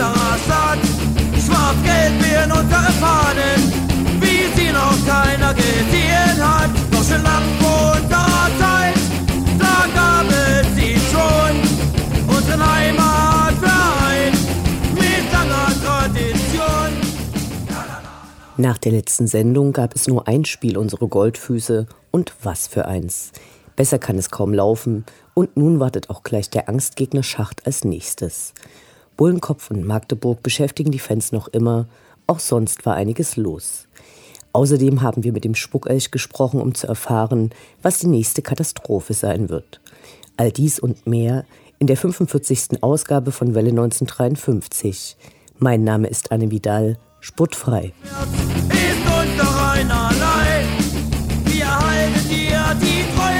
unserer Stadt. Schwarz-Gelb werden unsere Fahnen, wie sie noch keiner gesehen hat. Doch schon lang vor unserer Zeit, da gab es sie schon. Unseren Heimatverein mit langer Tradition. Nach der letzten Sendung gab es nur ein Spiel unsere Goldfüße und was für eins. Besser kann es kaum laufen und nun wartet auch gleich der Angstgegner Schacht als nächstes. Bullenkopf und Magdeburg beschäftigen die Fans noch immer, auch sonst war einiges los. Außerdem haben wir mit dem Spuckelch gesprochen, um zu erfahren, was die nächste Katastrophe sein wird. All dies und mehr in der 45. Ausgabe von Welle 1953. Mein Name ist Anne Vidal, spottfrei. Ist uns doch einerlei. Wir halten dir die Treue,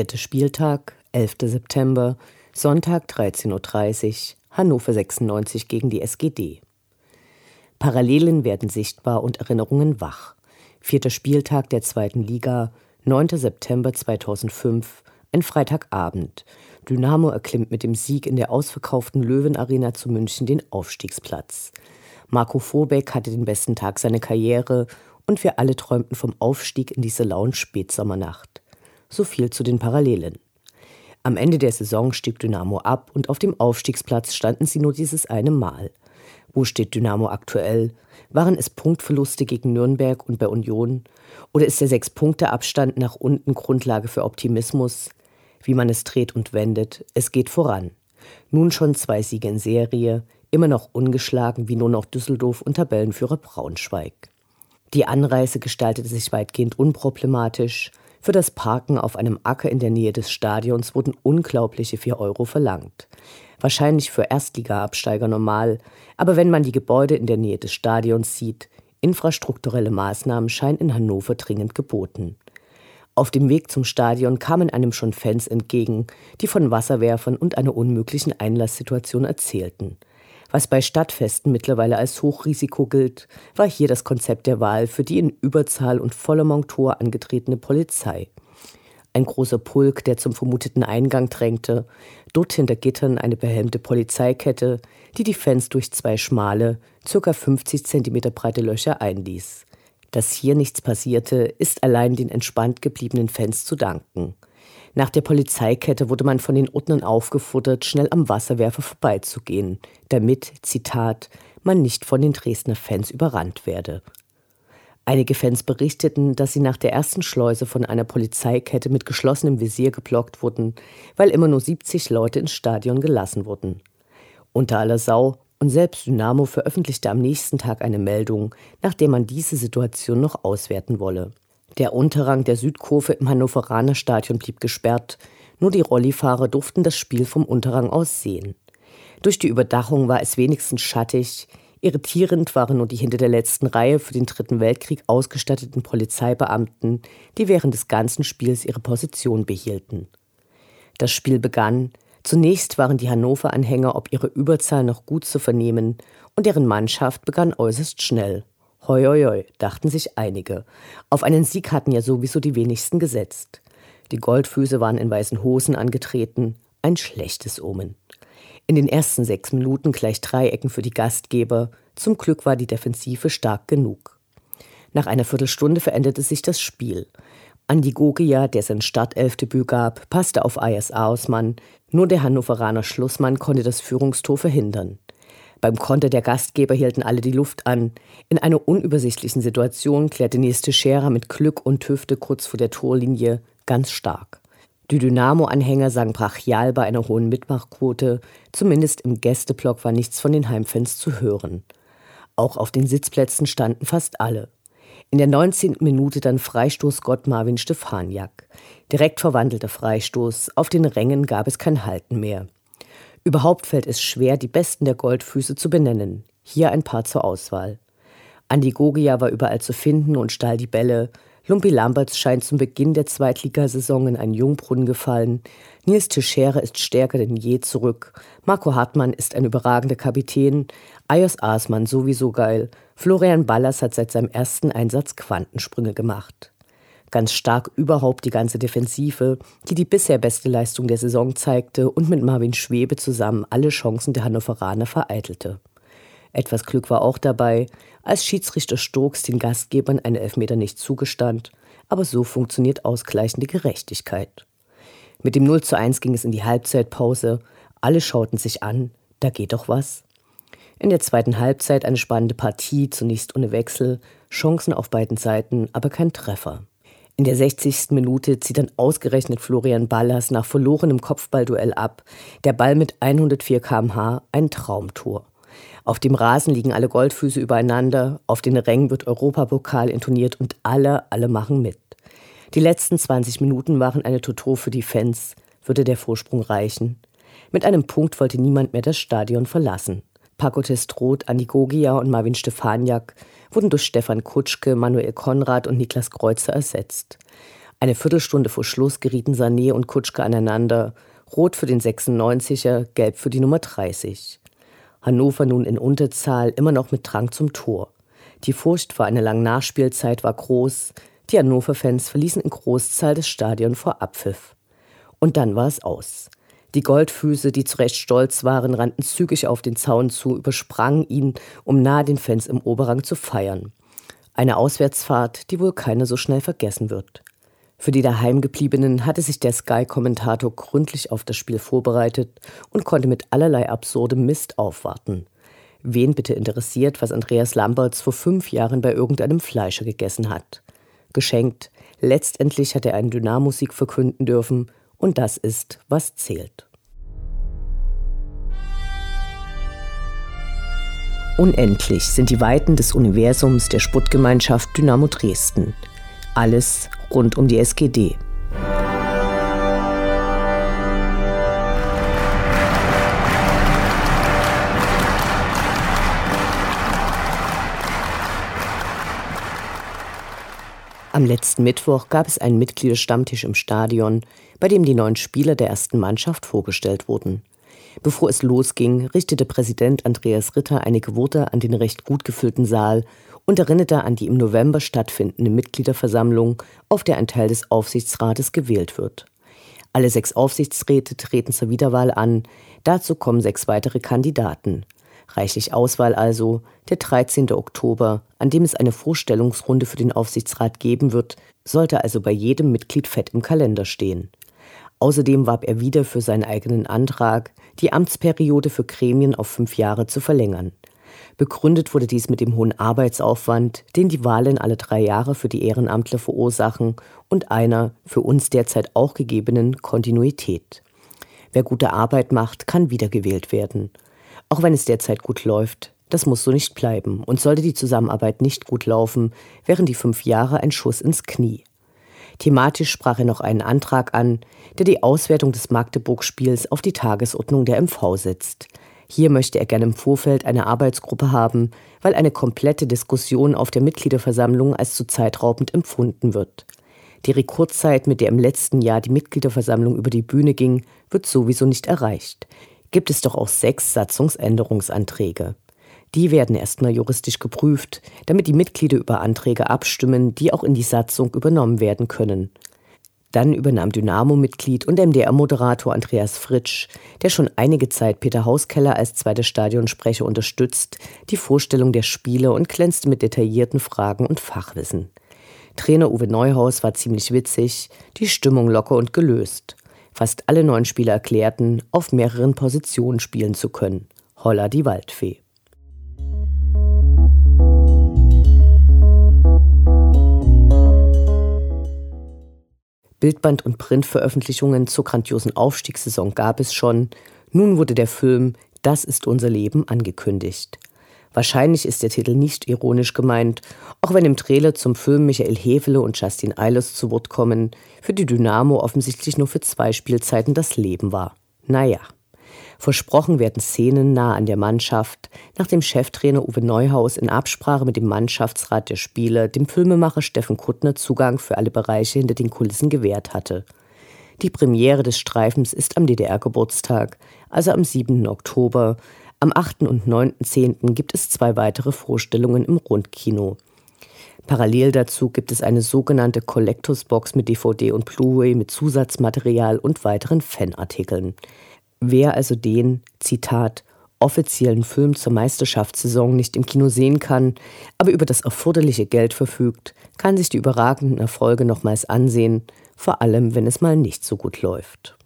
Vierter Spieltag, 11. September, Sonntag 13.30 Uhr, Hannover 96 gegen die SGD. Parallelen werden sichtbar und Erinnerungen wach. Vierter Spieltag der zweiten Liga, 9. September 2005, ein Freitagabend. Dynamo erklimmt mit dem Sieg in der ausverkauften Löwenarena zu München den Aufstiegsplatz. Marco Vorbeck hatte den besten Tag seiner Karriere und wir alle träumten vom Aufstieg in diese lauen Spätsommernacht. So viel zu den Parallelen. Am Ende der Saison stieg Dynamo ab und auf dem Aufstiegsplatz standen sie nur dieses eine Mal. Wo steht Dynamo aktuell? Waren es Punktverluste gegen Nürnberg und bei Union? Oder ist der Sechs-Punkte-Abstand nach unten Grundlage für Optimismus? Wie man es dreht und wendet, es geht voran. Nun schon zwei Siege in Serie, immer noch ungeschlagen wie nur noch Düsseldorf und Tabellenführer Braunschweig. Die Anreise gestaltete sich weitgehend unproblematisch. Für das Parken auf einem Acker in der Nähe des Stadions wurden unglaubliche 4 Euro verlangt. Wahrscheinlich für Erstliga-Absteiger normal, aber wenn man die Gebäude in der Nähe des Stadions sieht, infrastrukturelle Maßnahmen scheinen in Hannover dringend geboten. Auf dem Weg zum Stadion kamen einem schon Fans entgegen, die von Wasserwerfern und einer unmöglichen Einlasssituation erzählten. Was bei Stadtfesten mittlerweile als Hochrisiko gilt, war hier das Konzept der Wahl für die in Überzahl und voller Montur angetretene Polizei. Ein großer Pulk, der zum vermuteten Eingang drängte, dort hinter Gittern eine behelmte Polizeikette, die die Fans durch zwei schmale, ca. 50 cm breite Löcher einließ. Dass hier nichts passierte, ist allein den entspannt gebliebenen Fans zu danken. Nach der Polizeikette wurde man von den Ordnern aufgefordert, schnell am Wasserwerfer vorbeizugehen, damit, Zitat, man nicht von den Dresdner Fans überrannt werde. Einige Fans berichteten, dass sie nach der ersten Schleuse von einer Polizeikette mit geschlossenem Visier geblockt wurden, weil immer nur 70 Leute ins Stadion gelassen wurden. Unter aller Sau und selbst Dynamo veröffentlichte am nächsten Tag eine Meldung, nachdem man diese Situation noch auswerten wolle. Der Unterrang der Südkurve im Hannoveraner Stadion blieb gesperrt, nur die Rollifahrer durften das Spiel vom Unterrang aus sehen. Durch die Überdachung war es wenigstens schattig, Irritierend waren nur die hinter der letzten Reihe für den Dritten Weltkrieg ausgestatteten Polizeibeamten, die während des ganzen Spiels ihre Position behielten. Das Spiel begann. Zunächst waren die Hannover-Anhänger ob ihre Überzahl noch gut zu vernehmen und deren Mannschaft begann äußerst schnell. Hoi, hoi, hoi, dachten sich einige. Auf einen Sieg hatten ja sowieso die wenigsten gesetzt. Die Goldfüße waren in weißen Hosen angetreten. Ein schlechtes Omen. In den ersten sechs Minuten gleich Dreiecken für die Gastgeber. Zum Glück war die Defensive stark genug. Nach einer Viertelstunde veränderte sich das Spiel. Andi Gogia, der sein Startelfdebüt gab, passte auf Ayers Ausmann. Nur der Hannoveraner Schlussmann konnte das Führungstor verhindern. Beim Konter der Gastgeber hielten alle die Luft an. In einer unübersichtlichen Situation klärte Nils Teixeira mit Glück und Hüfte kurz vor der Torlinie ganz stark. Die Dynamo-Anhänger sagen brachial bei einer hohen Mitmachquote. Zumindest im Gästeblock war nichts von den Heimfans zu hören. Auch auf den Sitzplätzen standen fast alle. In der 19. Minute dann Freistoß Gott Marvin Stefaniak. Direkt verwandelter Freistoß. Auf den Rängen gab es kein Halten mehr. Überhaupt fällt es schwer, die Besten der Goldfüße zu benennen. Hier ein paar zur Auswahl. Andi Gogia war überall zu finden und stahl die Bälle. Lumpi Lamberts scheint zum Beginn der Zweitligasaison in einen Jungbrunnen gefallen. Nils Teixeira ist stärker denn je zurück. Marco Hartmann ist ein überragender Kapitän. Ayos Aßmann sowieso geil. Florian Ballas hat seit seinem ersten Einsatz Quantensprünge gemacht. Ganz stark überhaupt die ganze Defensive, die die bisher beste Leistung der Saison zeigte und mit Marvin Schwebe zusammen alle Chancen der Hannoveraner vereitelte. Etwas Glück war auch dabei, als Schiedsrichter Stokes den Gastgebern einen Elfmeter nicht zugestand, aber so funktioniert ausgleichende Gerechtigkeit. Mit dem 0 zu 1 ging es in die Halbzeitpause, alle schauten sich an, da geht doch was. In der zweiten Halbzeit eine spannende Partie, zunächst ohne Wechsel, Chancen auf beiden Seiten, aber kein Treffer. In der 60. Minute zieht dann ausgerechnet Florian Ballas nach verlorenem Kopfballduell ab, der Ball mit 104 km/h ein Traumtor. Auf dem Rasen liegen alle Goldfüße übereinander, auf den Rängen wird Europapokal intoniert und alle, alle machen mit. Die letzten 20 Minuten waren eine Toto für die Fans. Würde der Vorsprung reichen? Mit einem Punkt wollte niemand mehr das Stadion verlassen. Paco Testroth, Andi Gogia und Marvin Stefaniak wurden durch Stefan Kutschke, Manuel Konrad und Niklas Kreuzer ersetzt. Eine Viertelstunde vor Schluss gerieten Sané und Kutschke aneinander. Rot für den 96er, gelb für die Nummer 30. Hannover nun in Unterzahl, immer noch mit Drang zum Tor. Die Furcht vor einer langen Nachspielzeit war groß. Die Hannover-Fans verließen in Großzahl das Stadion vor Abpfiff. Und dann war es aus. Die Goldfüße, die zu Recht stolz waren, rannten zügig auf den Zaun zu, übersprangen ihn, um nahe den Fans im Oberrang zu feiern. Eine Auswärtsfahrt, die wohl keiner so schnell vergessen wird. Für die Daheimgebliebenen hatte sich der Sky-Kommentator gründlich auf das Spiel vorbereitet und konnte mit allerlei absurdem Mist aufwarten. Wen bitte interessiert, was Andreas Lamberts vor fünf Jahren bei irgendeinem Fleischer gegessen hat? Geschenkt, letztendlich hat er einen Dynamosieg verkünden dürfen und das ist, was zählt. Unendlich sind die Weiten des Universums der Sputtgemeinschaft Dynamo Dresden. Alles rund um die SGD. Am letzten Mittwoch gab es einen Mitgliederstammtisch im Stadion, bei dem die neuen Spieler der ersten Mannschaft vorgestellt wurden. Bevor es losging, richtete Präsident Andreas Ritter einige Worte an den recht gut gefüllten Saal und erinnerte an die im November stattfindende Mitgliederversammlung, auf der ein Teil des Aufsichtsrates gewählt wird. Alle sechs Aufsichtsräte treten zur Wiederwahl an, dazu kommen sechs weitere Kandidaten. Reichlich Auswahl also, der 13. Oktober, an dem es eine Vorstellungsrunde für den Aufsichtsrat geben wird, sollte also bei jedem Mitglied fett im Kalender stehen. Außerdem warb er wieder für seinen eigenen Antrag, die Amtsperiode für Gremien auf fünf Jahre zu verlängern. Begründet wurde dies mit dem hohen Arbeitsaufwand, den die Wahlen alle drei Jahre für die Ehrenamtler verursachen und einer für uns derzeit auch gegebenen Kontinuität. Wer gute Arbeit macht, kann wiedergewählt werden. Auch wenn es derzeit gut läuft, das muss so nicht bleiben und sollte die Zusammenarbeit nicht gut laufen, wären die fünf Jahre ein Schuss ins Knie. Thematisch sprach er noch einen Antrag an, der die Auswertung des Magdeburg-Spiels auf die Tagesordnung der MV setzt. Hier möchte er gerne im Vorfeld eine Arbeitsgruppe haben, weil eine komplette Diskussion auf der Mitgliederversammlung als zu zeitraubend empfunden wird. Die Rekordzeit, mit der im letzten Jahr die Mitgliederversammlung über die Bühne ging, wird sowieso nicht erreicht. Gibt es doch auch sechs Satzungsänderungsanträge. Die werden erstmal juristisch geprüft, damit die Mitglieder über Anträge abstimmen, die auch in die Satzung übernommen werden können. Dann übernahm Dynamo-Mitglied und MDR-Moderator Andreas Fritsch, der schon einige Zeit Peter Hauskeller als zweiter Stadionsprecher unterstützt, die Vorstellung der Spiele und glänzte mit detaillierten Fragen und Fachwissen. Trainer Uwe Neuhaus war ziemlich witzig, die Stimmung locker und gelöst. Fast alle neuen Spieler erklärten, auf mehreren Positionen spielen zu können. Holla die Waldfee. Bildband- und Printveröffentlichungen zur grandiosen Aufstiegssaison gab es schon. Nun wurde der Film Das ist unser Leben angekündigt. Wahrscheinlich ist der Titel nicht ironisch gemeint, auch wenn im Trailer zum Film Michael Hefele und Justin Eilers zu Wort kommen, für die Dynamo offensichtlich nur für zwei Spielzeiten das Leben war. Naja. Versprochen werden Szenen nah an der Mannschaft, nachdem Cheftrainer Uwe Neuhaus in Absprache mit dem Mannschaftsrat der Spieler dem Filmemacher Steffen Kuttner Zugang für alle Bereiche hinter den Kulissen gewährt hatte. Die Premiere des Streifens ist am DDR-Geburtstag, also am 7. Oktober. Am 8. und 9.10. gibt es zwei weitere Vorstellungen im Rundkino. Parallel dazu gibt es eine sogenannte Collectors Box mit DVD und Blu-ray mit Zusatzmaterial und weiteren Fanartikeln. Wer also den, Zitat, offiziellen Film zur Meisterschaftssaison nicht im Kino sehen kann, aber über das erforderliche Geld verfügt, kann sich die überragenden Erfolge nochmals ansehen, vor allem wenn es mal nicht so gut läuft.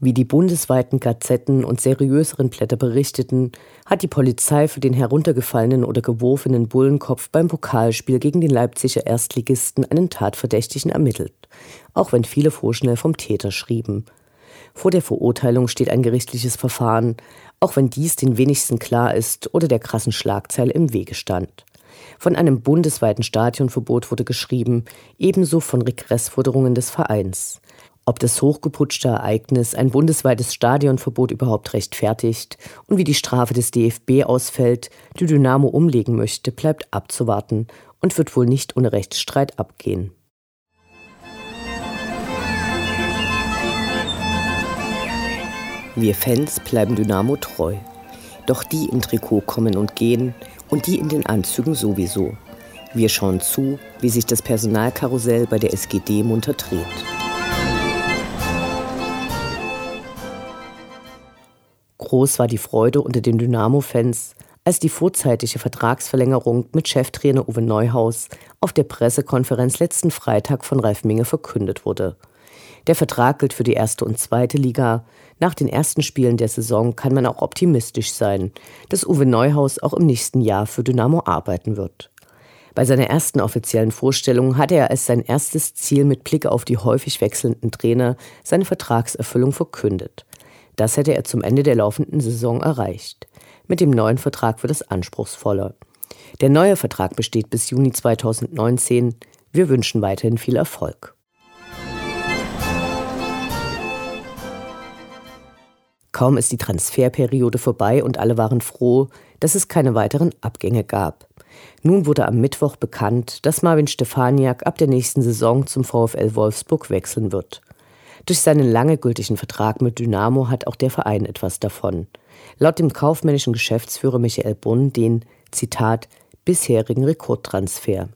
Wie die bundesweiten Gazetten und seriöseren Blätter berichteten, hat die Polizei für den heruntergefallenen oder geworfenen Bullenkopf beim Pokalspiel gegen den Leipziger Erstligisten einen Tatverdächtigen ermittelt, auch wenn viele vorschnell vom Täter schrieben. Vor der Verurteilung steht ein gerichtliches Verfahren, auch wenn dies den wenigsten klar ist oder der krassen Schlagzeile im Wege stand. Von einem bundesweiten Stadionverbot wurde geschrieben, ebenso von Regressforderungen des Vereins. Ob das hochgeputschte Ereignis ein bundesweites Stadionverbot überhaupt rechtfertigt und wie die Strafe des DFB ausfällt, die Dynamo umlegen möchte, bleibt abzuwarten und wird wohl nicht ohne Rechtsstreit abgehen. Wir Fans bleiben Dynamo treu. Doch die im Trikot kommen und gehen und die in den Anzügen sowieso. Wir schauen zu, wie sich das Personalkarussell bei der SGD munter dreht. Groß war die Freude unter den Dynamo-Fans, als die vorzeitige Vertragsverlängerung mit Cheftrainer Uwe Neuhaus auf der Pressekonferenz letzten Freitag von Ralf Minge verkündet wurde. Der Vertrag gilt für die erste und zweite Liga. Nach den ersten Spielen der Saison kann man auch optimistisch sein, dass Uwe Neuhaus auch im nächsten Jahr für Dynamo arbeiten wird. Bei seiner ersten offiziellen Vorstellung hatte er als sein erstes Ziel mit Blick auf die häufig wechselnden Trainer seine Vertragserfüllung verkündet. Das hätte er zum Ende der laufenden Saison erreicht. Mit dem neuen Vertrag wird es anspruchsvoller. Der neue Vertrag besteht bis Juni 2019. Wir wünschen weiterhin viel Erfolg. Kaum ist die Transferperiode vorbei und alle waren froh, dass es keine weiteren Abgänge gab. Nun wurde am Mittwoch bekannt, dass Marvin Stefaniak ab der nächsten Saison zum VfL Wolfsburg wechseln wird. Durch seinen lange gültigen Vertrag mit Dynamo hat auch der Verein etwas davon. Laut dem kaufmännischen Geschäftsführer Michael Bunn den, Zitat, bisherigen Rekordtransfer.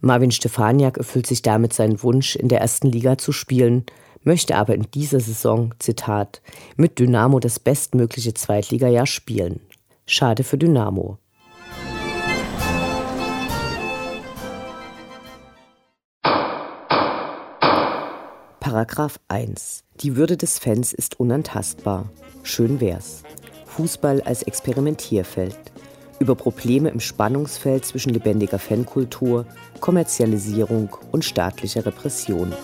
Marvin Stefaniak erfüllt sich damit seinen Wunsch, in der ersten Liga zu spielen, möchte aber in dieser Saison, Zitat, mit Dynamo das bestmögliche Zweitligajahr spielen. Schade für Dynamo. Paragraph 1. Die Würde des Fans ist unantastbar. Schön wär's. Fußball als Experimentierfeld. Über Probleme im Spannungsfeld zwischen lebendiger Fankultur, Kommerzialisierung und staatlicher Repression.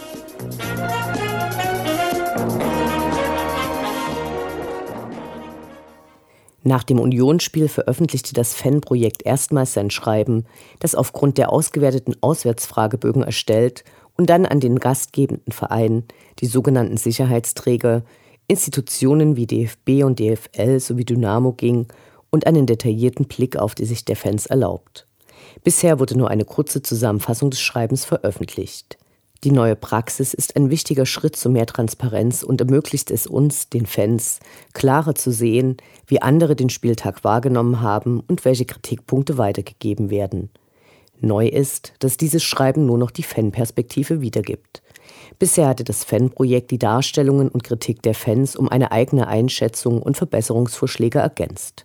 Nach dem Unionsspiel veröffentlichte das Fanprojekt erstmals sein Schreiben, das aufgrund der ausgewerteten Auswärtsfragebögen erstellt und dann an den gastgebenden Verein, die sogenannten Sicherheitsträger, Institutionen wie DFB und DFL sowie Dynamo ging und einen detaillierten Blick auf die Sicht der Fans erlaubt. Bisher wurde nur eine kurze Zusammenfassung des Schreibens veröffentlicht. Die neue Praxis ist ein wichtiger Schritt zu mehr Transparenz und ermöglicht es uns, den Fans, klarer zu sehen, wie andere den Spieltag wahrgenommen haben und welche Kritikpunkte weitergegeben werden. Neu ist, dass dieses Schreiben nur noch die Fanperspektive wiedergibt. Bisher hatte das Fanprojekt die Darstellungen und Kritik der Fans um eine eigene Einschätzung und Verbesserungsvorschläge ergänzt.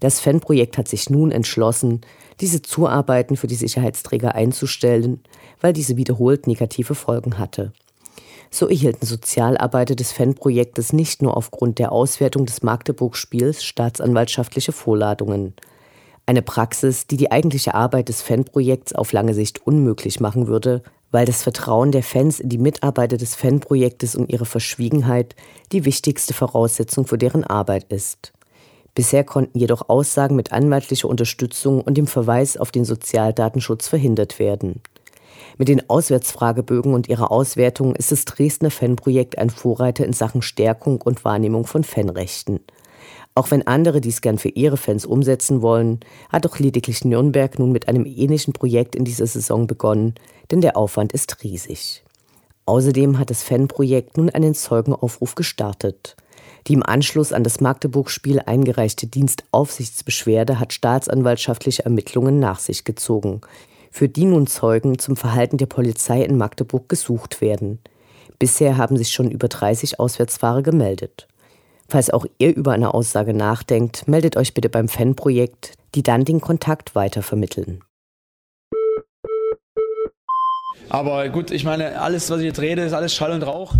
Das Fanprojekt hat sich nun entschlossen, diese Zuarbeiten für die Sicherheitsträger einzustellen, weil diese wiederholt negative Folgen hatte. So erhielten Sozialarbeiter des Fanprojektes nicht nur aufgrund der Auswertung des Magdeburg-Spiels staatsanwaltschaftliche Vorladungen. Eine Praxis, die die eigentliche Arbeit des Fanprojekts auf lange Sicht unmöglich machen würde, weil das Vertrauen der Fans in die Mitarbeiter des Fanprojektes und ihre Verschwiegenheit die wichtigste Voraussetzung für deren Arbeit ist. Bisher konnten jedoch Aussagen mit anwaltlicher Unterstützung und dem Verweis auf den Sozialdatenschutz verhindert werden. Mit den Auswärtsfragebögen und ihrer Auswertung ist das Dresdner Fanprojekt ein Vorreiter in Sachen Stärkung und Wahrnehmung von Fanrechten. Auch wenn andere dies gern für ihre Fans umsetzen wollen, hat auch lediglich Nürnberg nun mit einem ähnlichen Projekt in dieser Saison begonnen, denn der Aufwand ist riesig. Außerdem hat das Fanprojekt nun einen Zeugenaufruf gestartet. Die im Anschluss an das Magdeburg-Spiel eingereichte Dienstaufsichtsbeschwerde hat staatsanwaltschaftliche Ermittlungen nach sich gezogen, für die nun Zeugen zum Verhalten der Polizei in Magdeburg gesucht werden. Bisher haben sich schon über 30 Auswärtsfahrer gemeldet. Falls auch ihr über eine Aussage nachdenkt, meldet euch bitte beim Fanprojekt, die dann den Kontakt weitervermitteln. Aber gut, ich meine, alles, was ich jetzt rede, ist alles Schall und Rauch.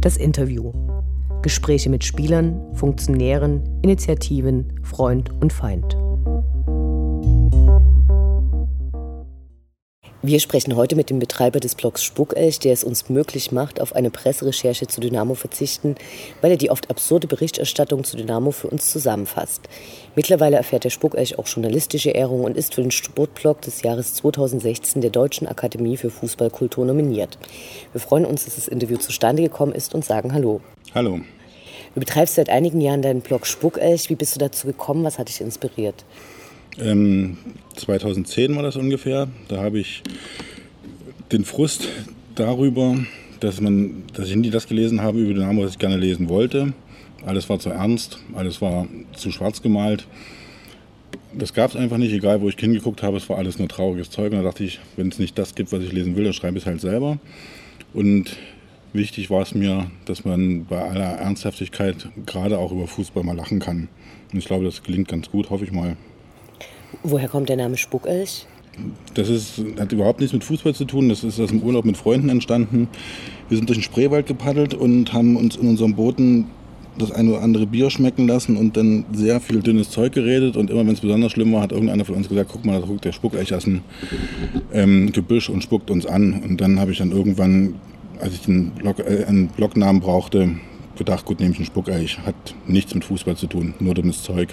Das Interview. Gespräche mit Spielern, Funktionären, Initiativen, Freund und Feind. Wir sprechen heute mit dem Betreiber des Blogs Spuckelch, der es uns möglich macht, auf eine Presserecherche zu Dynamo verzichten, weil er die oft absurde Berichterstattung zu Dynamo für uns zusammenfasst. Mittlerweile erfährt der Spuckelch auch journalistische Ehrung und ist für den Sportblog des Jahres 2016 der Deutschen Akademie für Fußballkultur nominiert. Wir freuen uns, dass das Interview zustande gekommen ist und sagen Hallo. Hallo. Du betreibst seit einigen Jahren deinen Blog Spuckelch. Wie bist du dazu gekommen? Was hat dich inspiriert? Ähm, 2010 war das ungefähr. Da habe ich den Frust darüber, dass, man, dass ich nie das gelesen habe über Dynamo, was ich gerne lesen wollte. Alles war zu ernst, alles war zu schwarz gemalt. Das gab es einfach nicht, egal wo ich hingeguckt habe, es war alles nur trauriges Zeug. Und da dachte ich, wenn es nicht das gibt, was ich lesen will, dann schreibe ich es halt selber. Und wichtig war es mir, dass man bei aller Ernsthaftigkeit gerade auch über Fußball mal lachen kann. Und ich glaube, das gelingt ganz gut, hoffe ich mal. Woher kommt der Name Spuckelch? Das ist, hat überhaupt nichts mit Fußball zu tun. Das ist aus dem Urlaub mit Freunden entstanden. Wir sind durch den Spreewald gepaddelt und haben uns in unserem Booten das eine oder andere Bier schmecken lassen und dann sehr viel dünnes Zeug geredet. Und immer wenn es besonders schlimm war, hat irgendeiner von uns gesagt, guck mal, da guckt der Spuckelch aus dem ähm, Gebüsch und spuckt uns an. Und dann habe ich dann irgendwann, als ich einen, Blog, äh, einen Blognamen brauchte, gedacht, gut, nehme ich einen Spuckelch. Hat nichts mit Fußball zu tun, nur dummes Zeug.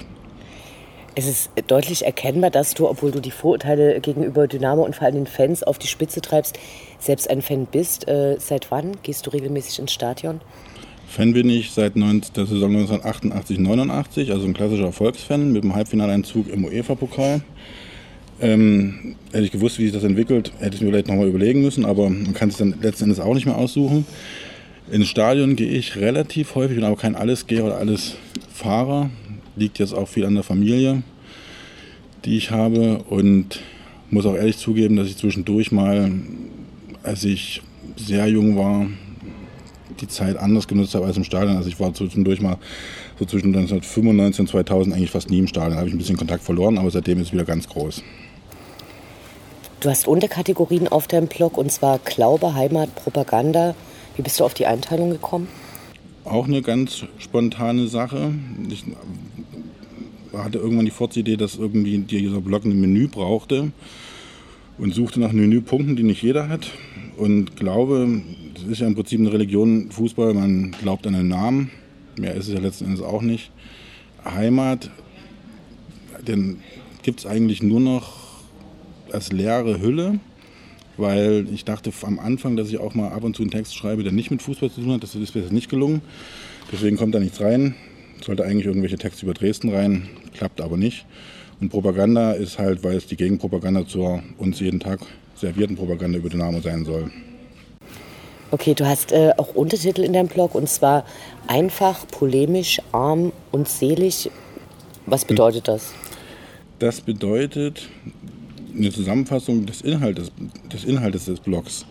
Es ist deutlich erkennbar, dass du, obwohl du die Vorurteile gegenüber Dynamo und vor allem den Fans auf die Spitze treibst, selbst ein Fan bist. Äh, seit wann gehst du regelmäßig ins Stadion? Fan bin ich seit 19, der Saison 1988, 89, also ein klassischer Erfolgsfan mit dem Halbfinaleinzug im UEFA-Pokal. Ähm, hätte ich gewusst, wie sich das entwickelt, hätte ich mir vielleicht nochmal überlegen müssen, aber man kann es dann letzten Endes auch nicht mehr aussuchen. Ins Stadion gehe ich relativ häufig, bin aber kein Allesgeher oder Allesfahrer liegt jetzt auch viel an der Familie, die ich habe und muss auch ehrlich zugeben, dass ich zwischendurch mal, als ich sehr jung war, die Zeit anders genutzt habe als im Stadion. Also ich war zwischendurch mal so zwischen 1995 und 2000 eigentlich fast nie im Stadion. Da habe ich ein bisschen Kontakt verloren, aber seitdem ist es wieder ganz groß. Du hast Unterkategorien auf deinem Blog und zwar Glaube, Heimat, Propaganda. Wie bist du auf die Einteilung gekommen? Auch eine ganz spontane Sache. Ich hatte irgendwann die Fortidee, dass irgendwie dieser Blog ein Menü brauchte und suchte nach Menüpunkten, die nicht jeder hat. Und glaube, das ist ja im Prinzip eine Religion, Fußball, man glaubt an einen Namen. Mehr ist es ja letzten Endes auch nicht. Heimat, den gibt es eigentlich nur noch als leere Hülle, weil ich dachte am Anfang, dass ich auch mal ab und zu einen Text schreibe, der nicht mit Fußball zu tun hat. Das ist mir nicht gelungen. Deswegen kommt da nichts rein. Sollte eigentlich irgendwelche Texte über Dresden rein, klappt aber nicht. Und Propaganda ist halt, weil es die Gegenpropaganda zur uns jeden Tag servierten Propaganda über Dynamo sein soll. Okay, du hast äh, auch Untertitel in deinem Blog und zwar einfach, polemisch, arm und selig. Was bedeutet das? Das bedeutet eine Zusammenfassung des Inhaltes des, Inhaltes des Blogs.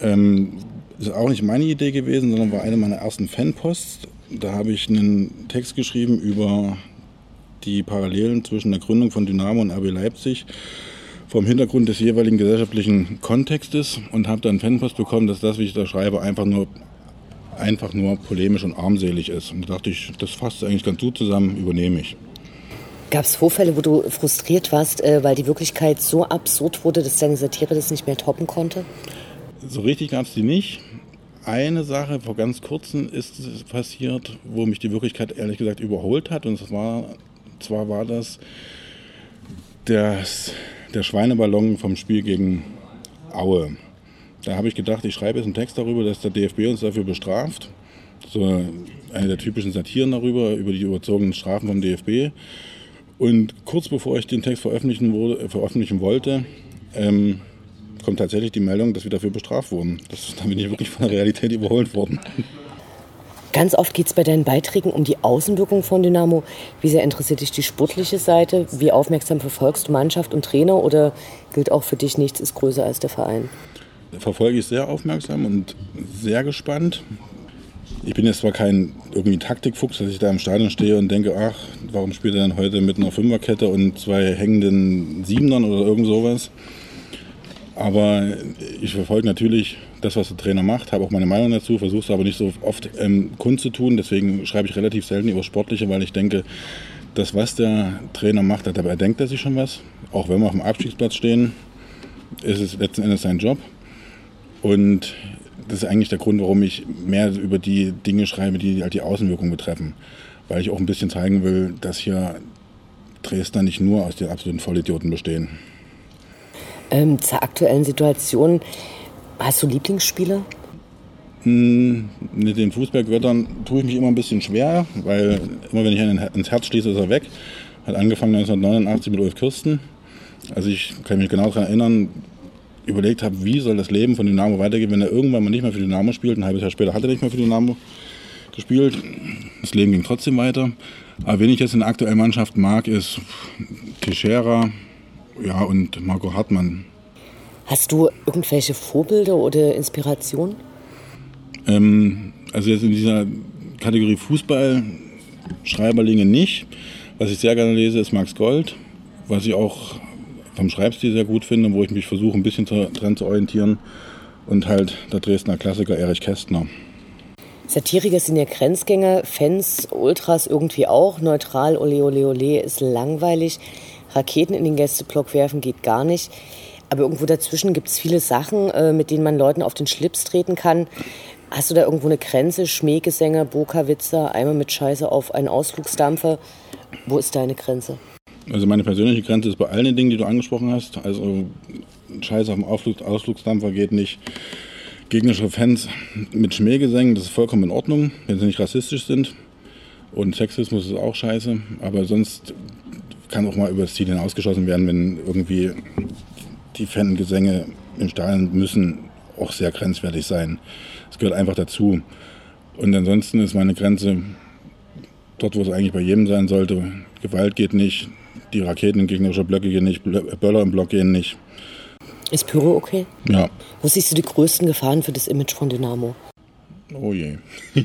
Ähm, ist auch nicht meine Idee gewesen, sondern war eine meiner ersten Fanposts. Da habe ich einen Text geschrieben über die Parallelen zwischen der Gründung von Dynamo und RB Leipzig vom Hintergrund des jeweiligen gesellschaftlichen Kontextes und habe dann Fanpost bekommen, dass das, wie ich da schreibe, einfach nur, einfach nur polemisch und armselig ist. Und da dachte ich, das fasst eigentlich ganz gut zusammen, übernehme ich. Gab es Vorfälle, wo du frustriert warst, äh, weil die Wirklichkeit so absurd wurde, dass deine Satire das nicht mehr toppen konnte? So richtig gab es die nicht. Eine Sache vor ganz kurzem ist passiert, wo mich die Wirklichkeit ehrlich gesagt überholt hat. Und zwar, zwar war das das der Schweineballon vom Spiel gegen Aue. Da habe ich gedacht, ich schreibe jetzt einen Text darüber, dass der DFB uns dafür bestraft. So eine der typischen Satiren darüber, über die überzogenen Strafen vom DFB. Und kurz bevor ich den Text veröffentlichen, wurde, veröffentlichen wollte, ähm, kommt tatsächlich die Meldung, dass wir dafür bestraft wurden. Das, da bin ich wirklich von der Realität überholt worden. Ganz oft geht es bei deinen Beiträgen um die Außenwirkung von Dynamo. Wie sehr interessiert dich die sportliche Seite? Wie aufmerksam verfolgst du Mannschaft und Trainer oder gilt auch für dich, nichts ist größer als der Verein? Verfolge ich sehr aufmerksam und sehr gespannt. Ich bin jetzt zwar kein irgendwie Taktikfuchs, dass ich da im Stadion stehe und denke, ach, warum spielt er denn heute mit einer Fünferkette und zwei hängenden Siebenern oder irgend sowas. Aber ich verfolge natürlich das, was der Trainer macht, habe auch meine Meinung dazu, versuche es aber nicht so oft ähm, kundzutun. Deswegen schreibe ich relativ selten über Sportliche, weil ich denke, das, was der Trainer macht, dabei denkt er sich schon was. Auch wenn wir auf dem Abstiegsplatz stehen, ist es letzten Endes sein Job. Und das ist eigentlich der Grund, warum ich mehr über die Dinge schreibe, die halt die Außenwirkung betreffen. Weil ich auch ein bisschen zeigen will, dass hier Dresdner nicht nur aus den absoluten Vollidioten bestehen. Ähm, zur aktuellen Situation, hast du Lieblingsspiele? Hm, mit den Fußballgöttern tue ich mich immer ein bisschen schwer, weil immer wenn ich ins Herz schließe, ist er weg. Hat angefangen 1989 mit Ulf Kirsten. Also ich kann mich genau daran erinnern, überlegt habe, wie soll das Leben von Dynamo weitergehen, wenn er irgendwann mal nicht mehr für Dynamo spielt. Ein halbes Jahr später hat er nicht mehr für Dynamo gespielt. Das Leben ging trotzdem weiter. Aber wen ich jetzt in der aktuellen Mannschaft mag, ist Teixeira, ja, und Marco Hartmann. Hast du irgendwelche Vorbilder oder Inspirationen? Ähm, also jetzt in dieser Kategorie Fußball Schreiberlinge nicht. Was ich sehr gerne lese, ist Max Gold, was ich auch vom Schreibstil sehr gut finde, wo ich mich versuche, ein bisschen dran zu orientieren. Und halt der Dresdner Klassiker Erich Kästner. Satiriker sind ja Grenzgänger, Fans, Ultras irgendwie auch. Neutral, ole, ole, ole ist langweilig. Raketen in den Gästeblock werfen geht gar nicht. Aber irgendwo dazwischen gibt es viele Sachen, äh, mit denen man Leuten auf den Schlips treten kann. Hast du da irgendwo eine Grenze? Schmähgesänge, Boka-Witzer, Eimer mit Scheiße auf einen Ausflugsdampfer. Wo ist deine Grenze? Also meine persönliche Grenze ist bei allen den Dingen, die du angesprochen hast. Also Scheiße auf dem Ausflug, Ausflugsdampfer geht nicht. Gegnerische Fans mit Schmähgesängen, das ist vollkommen in Ordnung, wenn sie nicht rassistisch sind. Und Sexismus ist auch scheiße. Aber sonst kann auch mal über das Ziel hinausgeschossen werden, wenn irgendwie die Fangesänge im Stadion müssen auch sehr grenzwertig sein. Das gehört einfach dazu. Und ansonsten ist meine Grenze dort, wo es eigentlich bei jedem sein sollte. Gewalt geht nicht, die Raketen in gegnerischer Blöcke gehen nicht, Böller im Block gehen nicht. Ist Pyro okay? Ja. Wo siehst du die größten Gefahren für das Image von Dynamo? Oh je.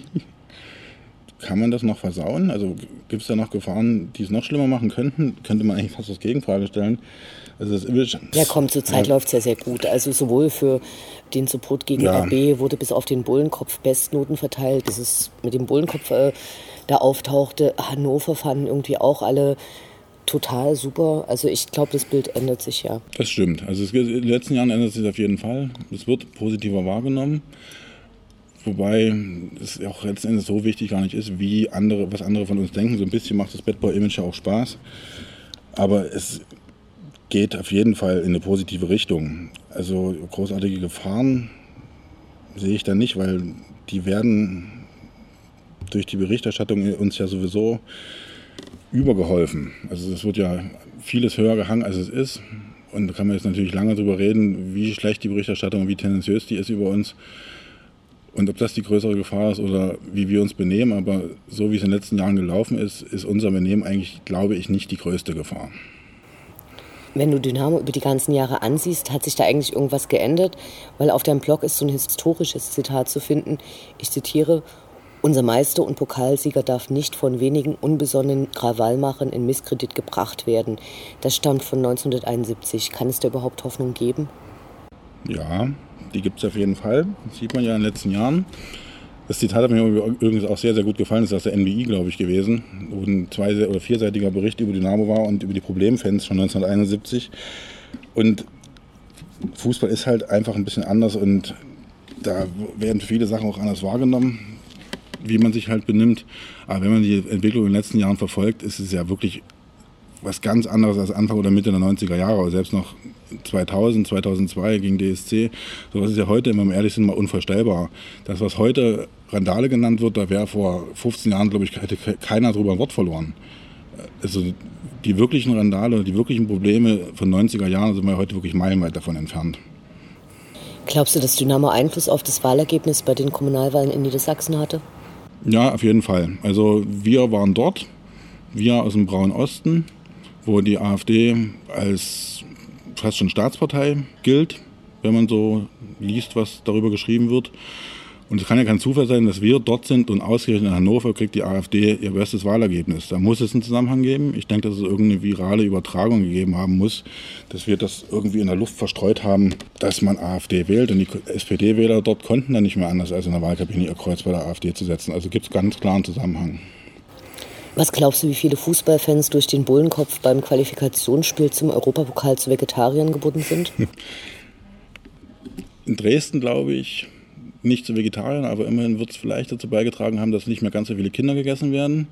Kann man das noch versauen? Also gibt es da noch Gefahren, die es noch schlimmer machen könnten? Könnte man eigentlich fast das Gegenfrage stellen. Also das Image. Ja, komm, zurzeit ja. läuft es ja sehr gut. Also sowohl für den Support gegen ja. RB wurde bis auf den Bullenkopf Bestnoten verteilt. Das ist mit dem Bullenkopf äh, da auftauchte. Hannover fanden irgendwie auch alle total super. Also ich glaube, das Bild ändert sich ja. Das stimmt. Also in den letzten Jahren ändert sich auf jeden Fall. Es wird positiver wahrgenommen. Wobei es auch letzten Endes so wichtig gar nicht ist, wie andere, was andere von uns denken. So ein bisschen macht das Bad Boy Image ja auch Spaß. Aber es geht auf jeden Fall in eine positive Richtung. Also großartige Gefahren sehe ich da nicht, weil die werden durch die Berichterstattung uns ja sowieso übergeholfen. Also es wird ja vieles höher gehangen, als es ist. Und da kann man jetzt natürlich lange darüber reden, wie schlecht die Berichterstattung wie tendenziös die ist über uns. Und ob das die größere Gefahr ist oder wie wir uns benehmen, aber so wie es in den letzten Jahren gelaufen ist, ist unser Benehmen eigentlich, glaube ich, nicht die größte Gefahr. Wenn du Dynamo über die ganzen Jahre ansiehst, hat sich da eigentlich irgendwas geändert? Weil auf deinem Blog ist so ein historisches Zitat zu finden. Ich zitiere, unser Meister und Pokalsieger darf nicht von wenigen unbesonnenen Krawallmachern in Misskredit gebracht werden. Das stammt von 1971. Kann es da überhaupt Hoffnung geben? Ja, die gibt es auf jeden Fall. Das sieht man ja in den letzten Jahren. Das Zitat hat mir übrigens auch sehr, sehr gut gefallen. Das ist aus der NBI, glaube ich, gewesen, wo ein zwei- oder vierseitiger Bericht über Dynamo war und über die Problemfans von 1971. Und Fußball ist halt einfach ein bisschen anders und da werden viele Sachen auch anders wahrgenommen, wie man sich halt benimmt. Aber wenn man die Entwicklung in den letzten Jahren verfolgt, ist es ja wirklich was ganz anderes als Anfang oder Mitte der 90er Jahre, oder selbst noch 2000, 2002 gegen DSC. Sowas ist ja heute, wenn wir ehrlich sind, mal unvorstellbar. Das, was heute Randale genannt wird, da wäre vor 15 Jahren, glaube ich, hätte keiner drüber ein Wort verloren. Also die wirklichen Randale, die wirklichen Probleme von 90er Jahren sind wir heute wirklich meilenweit davon entfernt. Glaubst du, dass Dynamo Einfluss auf das Wahlergebnis bei den Kommunalwahlen in Niedersachsen hatte? Ja, auf jeden Fall. Also wir waren dort, wir aus dem Braunen Osten, wo die AfD als fast schon Staatspartei gilt, wenn man so liest, was darüber geschrieben wird. Und es kann ja kein Zufall sein, dass wir dort sind und ausgerechnet in Hannover kriegt die AfD ihr bestes Wahlergebnis. Da muss es einen Zusammenhang geben. Ich denke, dass es irgendeine virale Übertragung gegeben haben muss, dass wir das irgendwie in der Luft verstreut haben, dass man AfD wählt. Und die SPD-Wähler dort konnten dann nicht mehr anders, als in der Wahlkabine ihr Kreuz bei der AfD zu setzen. Also gibt es ganz klaren Zusammenhang. Was glaubst du, wie viele Fußballfans durch den Bullenkopf beim Qualifikationsspiel zum Europapokal zu Vegetariern gebunden sind? In Dresden glaube ich nicht zu Vegetariern, aber immerhin wird es vielleicht dazu beigetragen haben, dass nicht mehr ganz so viele Kinder gegessen werden.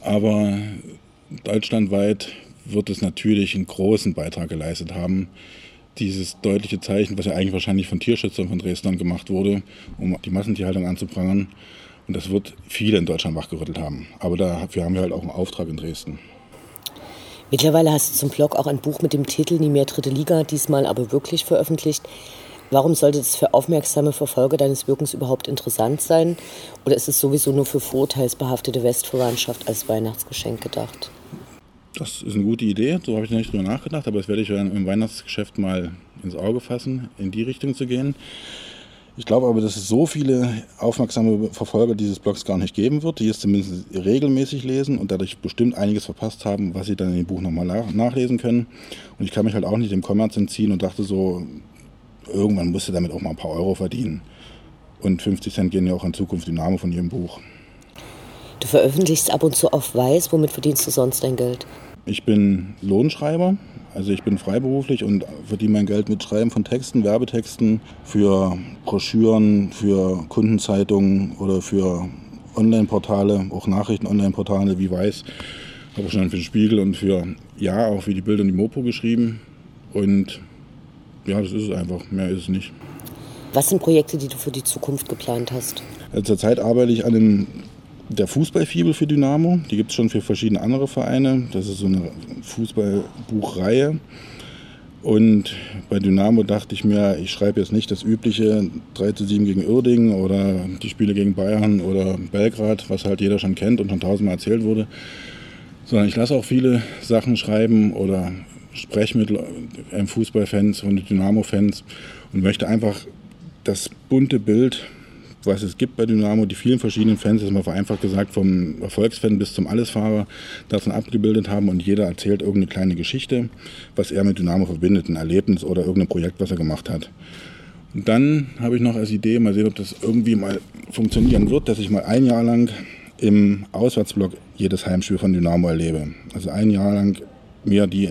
Aber deutschlandweit wird es natürlich einen großen Beitrag geleistet haben, dieses deutliche Zeichen, was ja eigentlich wahrscheinlich von Tierschützern von Dresden gemacht wurde, um die Massentierhaltung anzuprangern. Und das wird viele in Deutschland wachgerüttelt haben. Aber dafür haben wir halt auch einen Auftrag in Dresden. Mittlerweile hast du zum Blog auch ein Buch mit dem Titel Nie mehr dritte Liga, diesmal aber wirklich veröffentlicht. Warum sollte das für aufmerksame Verfolger deines Wirkens überhaupt interessant sein? Oder ist es sowieso nur für vorurteilsbehaftete Westverwandtschaft als Weihnachtsgeschenk gedacht? Das ist eine gute Idee, so habe ich noch nicht drüber nachgedacht, aber das werde ich im Weihnachtsgeschäft mal ins Auge fassen, in die Richtung zu gehen. Ich glaube aber, dass es so viele aufmerksame Verfolger dieses Blogs gar nicht geben wird, die es zumindest regelmäßig lesen und dadurch bestimmt einiges verpasst haben, was sie dann in dem Buch nochmal nachlesen können. Und ich kann mich halt auch nicht dem Kommerz entziehen und dachte so, irgendwann musst du damit auch mal ein paar Euro verdienen. Und 50 Cent gehen ja auch in Zukunft die Name von jedem Buch. Du veröffentlichst ab und zu auf Weiß. Womit verdienst du sonst dein Geld? Ich bin Lohnschreiber, also ich bin freiberuflich und verdiene mein Geld mit Schreiben von Texten, Werbetexten für Broschüren, für Kundenzeitungen oder für Online-Portale, auch Nachrichten-Online-Portale wie Weiß. Habe schon für den Spiegel und für Ja auch für die Bilder und die Mopo geschrieben. Und ja, das ist es einfach. Mehr ist es nicht. Was sind Projekte, die du für die Zukunft geplant hast? Also zurzeit arbeite ich an einem der Fußballfibel für Dynamo. Die gibt es schon für verschiedene andere Vereine. Das ist so eine Fußballbuchreihe. Und bei Dynamo dachte ich mir, ich schreibe jetzt nicht das übliche 3 zu 7 gegen Uerdingen oder die Spiele gegen Bayern oder Belgrad, was halt jeder schon kennt und schon tausendmal erzählt wurde, sondern ich lasse auch viele Sachen schreiben oder spreche mit Fußballfans und Dynamo-Fans und möchte einfach das bunte Bild was es gibt bei Dynamo, die vielen verschiedenen Fans, das mal vereinfacht gesagt, vom Erfolgsfan bis zum Allesfahrer, davon abgebildet haben und jeder erzählt irgendeine kleine Geschichte, was er mit Dynamo verbindet, ein Erlebnis oder irgendein Projekt, was er gemacht hat. Und dann habe ich noch als Idee, mal sehen, ob das irgendwie mal funktionieren wird, dass ich mal ein Jahr lang im Auswärtsblock jedes Heimspiel von Dynamo erlebe. Also ein Jahr lang mir die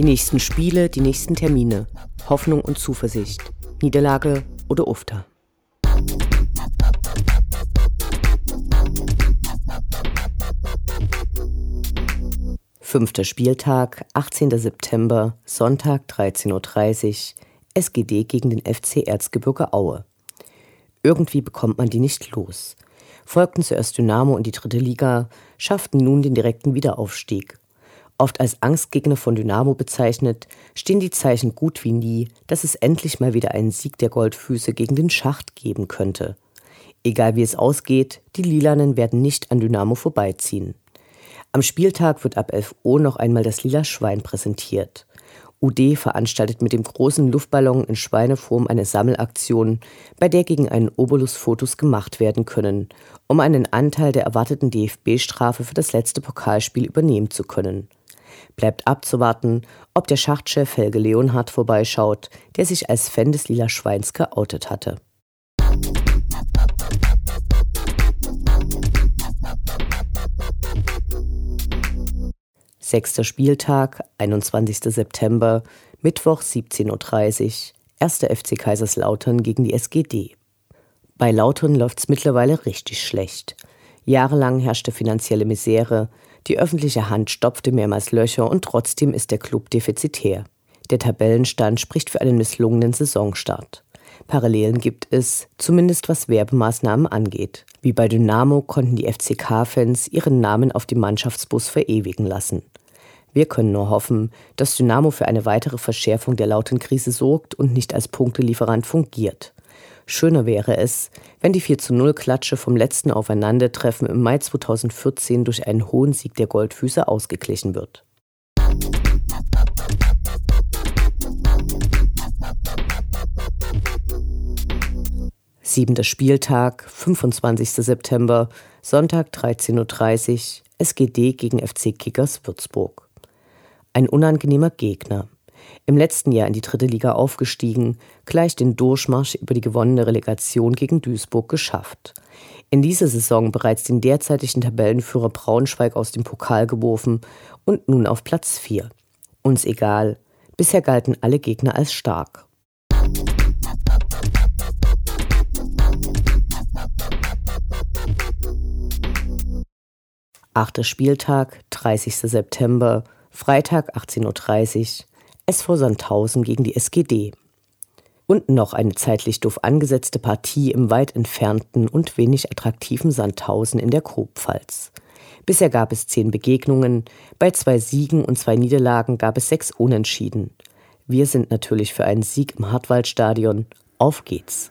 Die nächsten Spiele, die nächsten Termine. Hoffnung und Zuversicht. Niederlage oder Ufter. Fünfter Spieltag, 18. September, Sonntag 13.30 Uhr, SGD gegen den FC Erzgebirge Aue. Irgendwie bekommt man die nicht los. Folgten zuerst Dynamo und die dritte Liga, schafften nun den direkten Wiederaufstieg. Oft als Angstgegner von Dynamo bezeichnet, stehen die Zeichen gut wie nie, dass es endlich mal wieder einen Sieg der Goldfüße gegen den Schacht geben könnte. Egal wie es ausgeht, die Lilanen werden nicht an Dynamo vorbeiziehen. Am Spieltag wird ab 11 Uhr noch einmal das Lila Schwein präsentiert. UD veranstaltet mit dem großen Luftballon in Schweineform eine Sammelaktion, bei der gegen einen Obolus Fotos gemacht werden können, um einen Anteil der erwarteten DFB-Strafe für das letzte Pokalspiel übernehmen zu können. Bleibt abzuwarten, ob der Schachtchef Helge Leonhardt vorbeischaut, der sich als Fan des Lila Schweins geoutet hatte. Sechster Spieltag, 21. September, Mittwoch 17.30 Uhr, 1. FC Kaiserslautern gegen die SGD. Bei Lautern läuft's mittlerweile richtig schlecht. Jahrelang herrschte finanzielle Misere, die öffentliche Hand stopfte mehrmals Löcher und trotzdem ist der Club defizitär. Der Tabellenstand spricht für einen misslungenen Saisonstart. Parallelen gibt es, zumindest was Werbemaßnahmen angeht. Wie bei Dynamo konnten die FCK-Fans ihren Namen auf dem Mannschaftsbus verewigen lassen. Wir können nur hoffen, dass Dynamo für eine weitere Verschärfung der lauten Krise sorgt und nicht als Punktelieferant fungiert. Schöner wäre es, wenn die 4 zu 0 Klatsche vom letzten Aufeinandertreffen im Mai 2014 durch einen hohen Sieg der Goldfüße ausgeglichen wird. Siebenter Spieltag, 25. September, Sonntag 13.30 Uhr, SGD gegen FC Kickers Würzburg. Ein unangenehmer Gegner. Im letzten Jahr in die dritte Liga aufgestiegen, gleich den Durchmarsch über die gewonnene Relegation gegen Duisburg geschafft. In dieser Saison bereits den derzeitigen Tabellenführer Braunschweig aus dem Pokal geworfen und nun auf Platz 4. Uns egal, bisher galten alle Gegner als stark. Achter Spieltag, 30. September, Freitag 18.30 Uhr, SV Sandhausen gegen die SGD. Und noch eine zeitlich doof angesetzte Partie im weit entfernten und wenig attraktiven Sandhausen in der Kurpfalz. Bisher gab es zehn Begegnungen, bei zwei Siegen und zwei Niederlagen gab es sechs Unentschieden. Wir sind natürlich für einen Sieg im Hartwaldstadion. Auf geht's!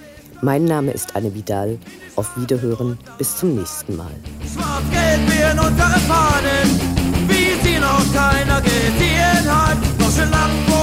Mein Name ist Anne Vidal. Auf Wiederhören. Bis zum nächsten Mal. Schwarz-Gelb wie in unsere Fahnen, wie sie noch keiner gesehen hat. Noch schön lang vor